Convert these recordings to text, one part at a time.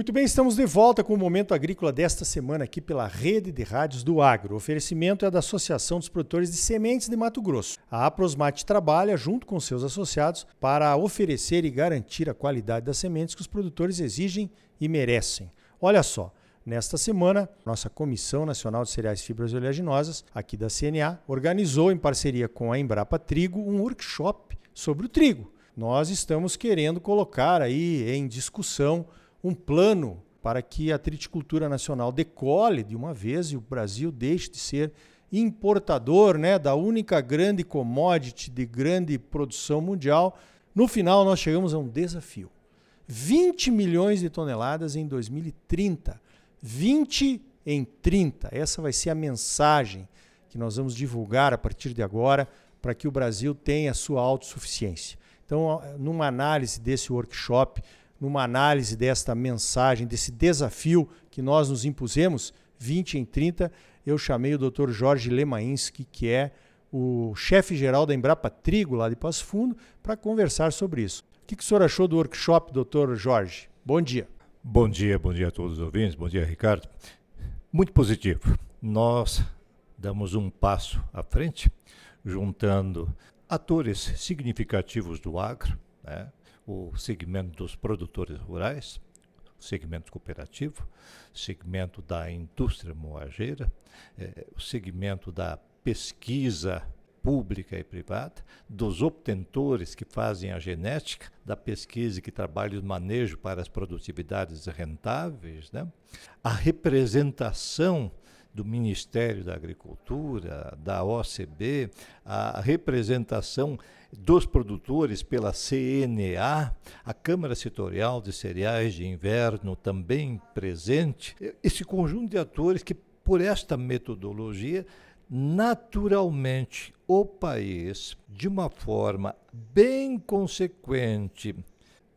Muito bem, estamos de volta com o Momento Agrícola desta semana aqui pela Rede de Rádios do Agro. O oferecimento é da Associação dos Produtores de Sementes de Mato Grosso. A Aprosmate trabalha junto com seus associados para oferecer e garantir a qualidade das sementes que os produtores exigem e merecem. Olha só, Nesta semana, nossa Comissão Nacional de Cereais Fibras Oleaginosas, aqui da CNA, organizou em parceria com a Embrapa Trigo um workshop sobre o trigo. Nós estamos querendo colocar aí em discussão um plano para que a triticultura nacional decole de uma vez e o Brasil deixe de ser importador né, da única grande commodity de grande produção mundial. No final, nós chegamos a um desafio: 20 milhões de toneladas em 2030. 20 em 30. Essa vai ser a mensagem que nós vamos divulgar a partir de agora para que o Brasil tenha sua autossuficiência. Então, numa análise desse workshop, numa análise desta mensagem, desse desafio que nós nos impusemos, 20 em 30, eu chamei o Dr. Jorge Lemainski, que é o chefe-geral da Embrapa Trigo, lá de Passo Fundo, para conversar sobre isso. O que, que o senhor achou do workshop, doutor Jorge? Bom dia. Bom dia, bom dia a todos os ouvintes, bom dia, Ricardo. Muito positivo. Nós damos um passo à frente, juntando atores significativos do agro, né? O segmento dos produtores rurais, o segmento cooperativo, segmento da indústria moageira, eh, o segmento da pesquisa pública e privada, dos obtentores que fazem a genética, da pesquisa que trabalham o manejo para as produtividades rentáveis, né? a representação do Ministério da Agricultura, da OCB, a representação dos produtores pela CNA, a Câmara Setorial de Cereais de Inverno também presente. Esse conjunto de atores que, por esta metodologia, naturalmente o país, de uma forma bem consequente,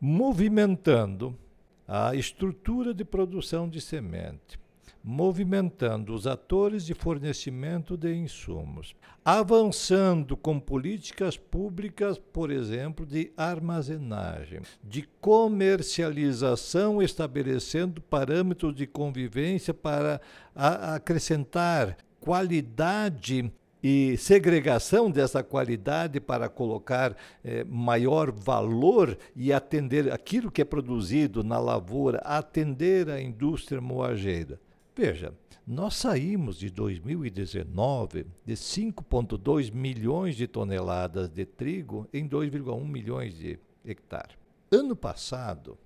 movimentando a estrutura de produção de semente, movimentando os atores de fornecimento de insumos, avançando com políticas públicas, por exemplo, de armazenagem, de comercialização, estabelecendo parâmetros de convivência para acrescentar qualidade e segregação dessa qualidade para colocar eh, maior valor e atender aquilo que é produzido na lavoura, atender a indústria moageira. Veja, nós saímos de 2019 de 5,2 milhões de toneladas de trigo em 2,1 milhões de hectares. Ano passado,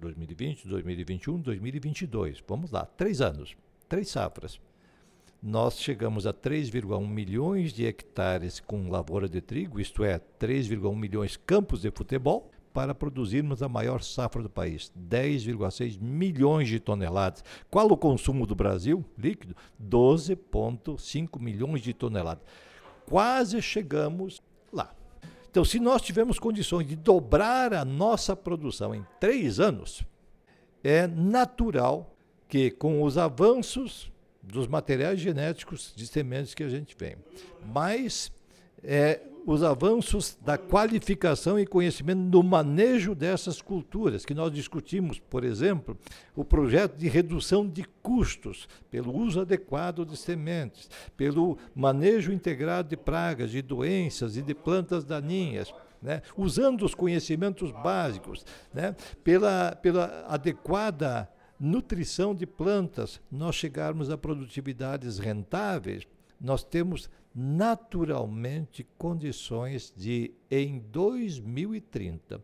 2020, 2021, 2022, vamos lá, três anos, três safras nós chegamos a 3,1 milhões de hectares com lavoura de trigo, isto é, 3,1 milhões campos de futebol, para produzirmos a maior safra do país, 10,6 milhões de toneladas. Qual o consumo do Brasil líquido? 12,5 milhões de toneladas. Quase chegamos lá. Então, se nós tivermos condições de dobrar a nossa produção em três anos, é natural que, com os avanços dos materiais genéticos de sementes que a gente tem. Mas é, os avanços da qualificação e conhecimento no manejo dessas culturas, que nós discutimos, por exemplo, o projeto de redução de custos pelo uso adequado de sementes, pelo manejo integrado de pragas, de doenças e de plantas daninhas. Né? usando os conhecimentos básicos, né? pela, pela adequada nutrição de plantas, nós chegarmos a produtividades rentáveis, nós temos naturalmente condições de, em 2030,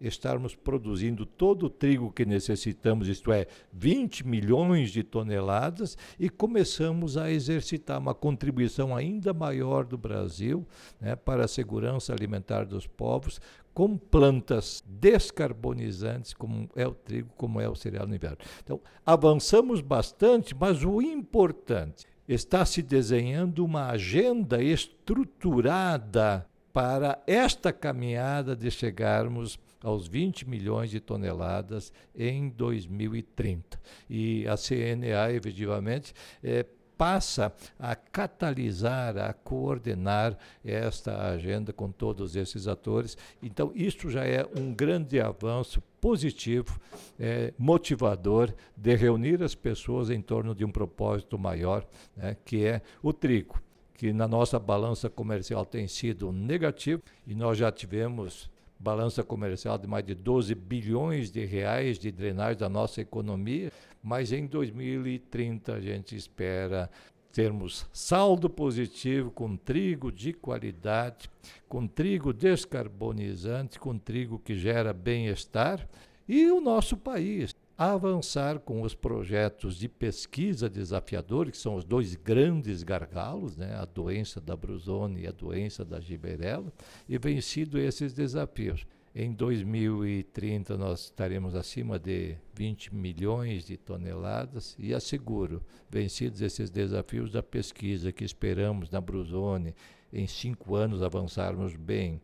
estarmos produzindo todo o trigo que necessitamos, isto é, 20 milhões de toneladas, e começamos a exercitar uma contribuição ainda maior do Brasil né, para a segurança alimentar dos povos, com plantas descarbonizantes, como é o trigo, como é o cereal no inverno. Então, avançamos bastante, mas o importante está se desenhando uma agenda estruturada para esta caminhada de chegarmos aos 20 milhões de toneladas em 2030. E a CNA, efetivamente, é, passa a catalisar, a coordenar esta agenda com todos esses atores. Então, isso já é um grande avanço positivo, é, motivador de reunir as pessoas em torno de um propósito maior, né, que é o trigo, que na nossa balança comercial tem sido negativo e nós já tivemos balança comercial de mais de 12 bilhões de reais de drenagem da nossa economia, mas em 2030 a gente espera termos saldo positivo com trigo de qualidade, com trigo descarbonizante, com trigo que gera bem-estar e o nosso país avançar com os projetos de pesquisa desafiadores, que são os dois grandes gargalos, né, a doença da brusone e a doença da giberela, e vencido esses desafios. Em 2030 nós estaremos acima de 20 milhões de toneladas e asseguro, vencidos esses desafios da pesquisa que esperamos na Brusone, em cinco anos avançarmos bem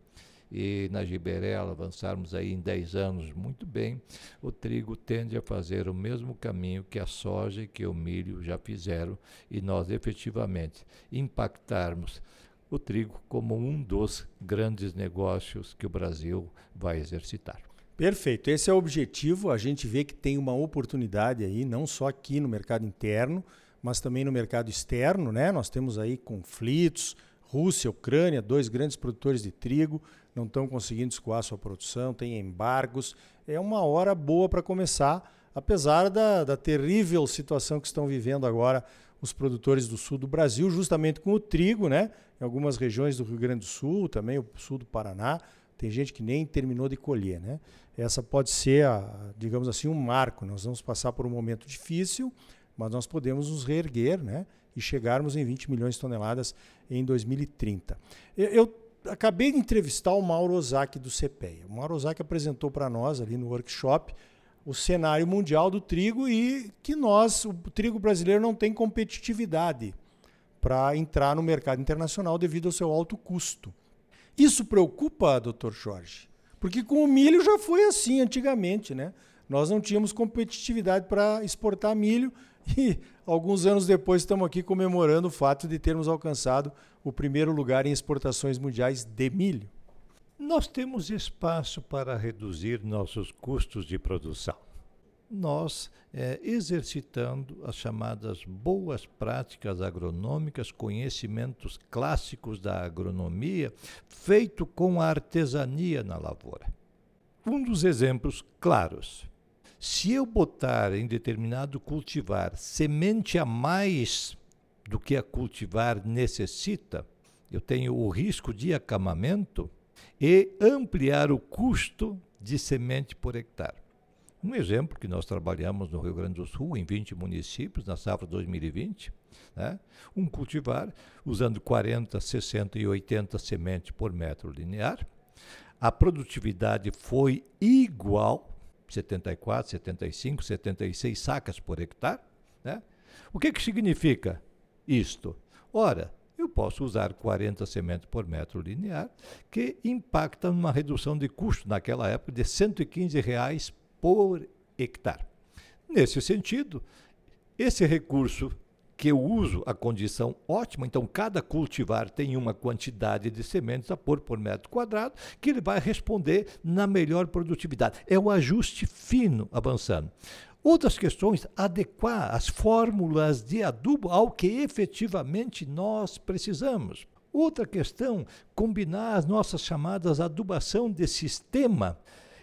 e na Giberela avançarmos aí em 10 anos muito bem, o trigo tende a fazer o mesmo caminho que a soja e que o milho já fizeram e nós efetivamente impactarmos o trigo como um dos grandes negócios que o Brasil vai exercitar. Perfeito, esse é o objetivo. A gente vê que tem uma oportunidade aí, não só aqui no mercado interno, mas também no mercado externo, né? Nós temos aí conflitos, Rússia, Ucrânia, dois grandes produtores de trigo, não estão conseguindo escoar sua produção, tem embargos. É uma hora boa para começar, apesar da, da terrível situação que estão vivendo agora os produtores do sul do Brasil, justamente com o trigo, né? Em algumas regiões do Rio Grande do Sul, também o sul do Paraná, tem gente que nem terminou de colher, né? Essa pode ser, a, digamos assim, um marco. Nós vamos passar por um momento difícil, mas nós podemos nos reerguer, né? E chegarmos em 20 milhões de toneladas em 2030. Eu, eu acabei de entrevistar o Mauro Ozaki do CPEA. O Mauro Ozaki apresentou para nós ali no workshop o cenário mundial do trigo e que nós, o trigo brasileiro, não tem competitividade para entrar no mercado internacional devido ao seu alto custo. Isso preocupa, doutor Jorge? Porque com o milho já foi assim antigamente, né? Nós não tínhamos competitividade para exportar milho e alguns anos depois estamos aqui comemorando o fato de termos alcançado o primeiro lugar em exportações mundiais de milho. Nós temos espaço para reduzir nossos custos de produção. Nós, é, exercitando as chamadas boas práticas agronômicas, conhecimentos clássicos da agronomia, feito com a artesania na lavoura. Um dos exemplos claros se eu botar em determinado cultivar semente a mais do que a cultivar necessita, eu tenho o risco de acamamento e ampliar o custo de semente por hectare. Um exemplo que nós trabalhamos no Rio Grande do Sul, em 20 municípios, na safra 2020, né? um cultivar usando 40, 60 e 80 sementes por metro linear. A produtividade foi igual 74, 75, 76 sacas por hectare. Né? O que, que significa isto? Ora, eu posso usar 40 sementes por metro linear, que impacta numa redução de custo naquela época de 115 reais por hectare. Nesse sentido, esse recurso que eu uso a condição ótima, então cada cultivar tem uma quantidade de sementes a pôr por metro quadrado, que ele vai responder na melhor produtividade. É o ajuste fino avançando. Outras questões, adequar as fórmulas de adubo ao que efetivamente nós precisamos. Outra questão, combinar as nossas chamadas adubação de sistema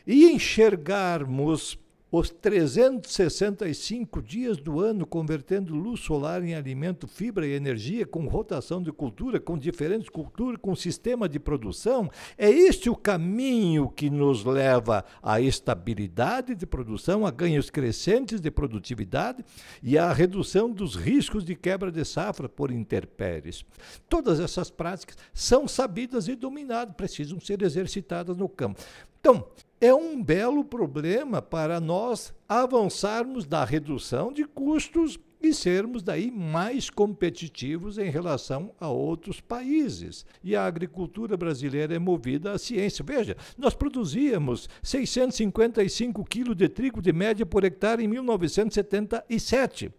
e enxergarmos os 365 dias do ano convertendo luz solar em alimento, fibra e energia, com rotação de cultura, com diferentes culturas, com sistema de produção, é este o caminho que nos leva à estabilidade de produção, a ganhos crescentes de produtividade e à redução dos riscos de quebra de safra por intempéries. Todas essas práticas são sabidas e dominadas, precisam ser exercitadas no campo. Então, é um belo problema para nós avançarmos na redução de custos e sermos daí mais competitivos em relação a outros países. E a agricultura brasileira é movida à ciência. Veja, nós produzíamos 655 quilos de trigo de média por hectare em 1977.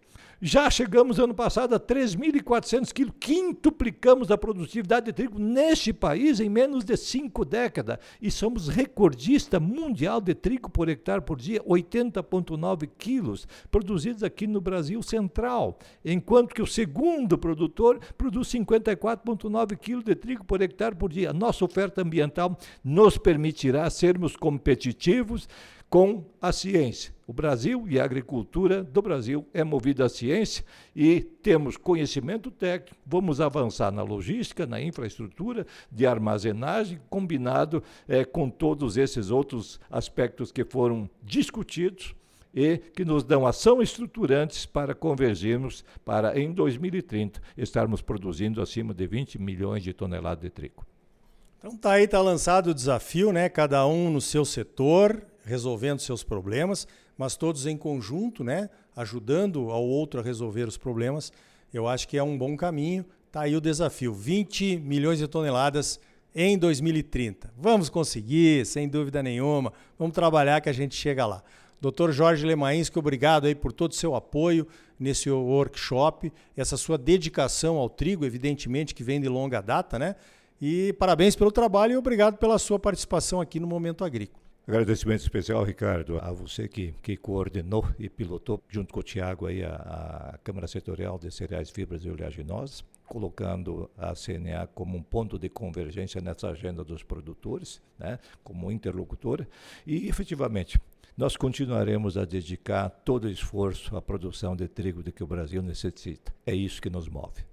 Já chegamos ano passado a 3.400 quilos, quintuplicamos a produtividade de trigo neste país em menos de cinco décadas. E somos recordista mundial de trigo por hectare por dia, 80,9 quilos, produzidos aqui no Brasil Central. Enquanto que o segundo produtor produz 54,9 quilos de trigo por hectare por dia. Nossa oferta ambiental nos permitirá sermos competitivos com a ciência. O Brasil e a agricultura do Brasil é movida à ciência e temos conhecimento técnico. Vamos avançar na logística, na infraestrutura de armazenagem, combinado é, com todos esses outros aspectos que foram discutidos e que nos dão ação estruturantes para convergirmos para, em 2030, estarmos produzindo acima de 20 milhões de toneladas de trigo. Então tá aí, tá lançado o desafio, né? Cada um no seu setor, resolvendo seus problemas, mas todos em conjunto, né, ajudando ao outro a resolver os problemas. Eu acho que é um bom caminho. Tá aí o desafio, 20 milhões de toneladas em 2030. Vamos conseguir, sem dúvida nenhuma. Vamos trabalhar que a gente chega lá. Dr. Jorge Lemainski, obrigado aí por todo o seu apoio nesse workshop, essa sua dedicação ao trigo, evidentemente que vem de longa data, né? E parabéns pelo trabalho e obrigado pela sua participação aqui no Momento Agrícola. Agradecimento especial, Ricardo, a você que, que coordenou e pilotou, junto com o Tiago, aí, a, a Câmara Setorial de Cereais, Fibras e Oleaginosas, colocando a CNA como um ponto de convergência nessa agenda dos produtores, né, como interlocutora. E, efetivamente, nós continuaremos a dedicar todo o esforço à produção de trigo de que o Brasil necessita. É isso que nos move.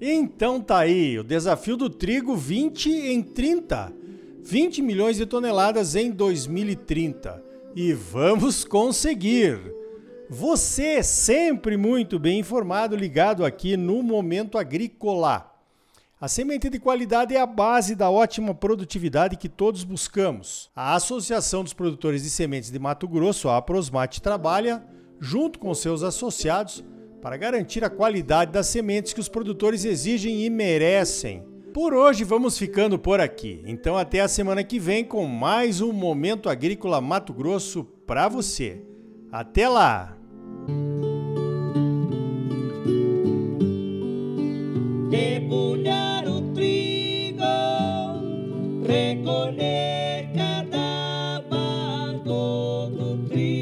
Então tá aí, o desafio do trigo 20 em 30. 20 milhões de toneladas em 2030. E vamos conseguir! Você sempre muito bem informado, ligado aqui no Momento Agrícola. A semente de qualidade é a base da ótima produtividade que todos buscamos. A Associação dos Produtores de Sementes de Mato Grosso, a Aprosmate, trabalha, junto com seus associados, para garantir a qualidade das sementes que os produtores exigem e merecem. Por hoje vamos ficando por aqui. Então até a semana que vem com mais um Momento Agrícola Mato Grosso para você. Até lá! Debulhar o trigo, recolher cada do trigo,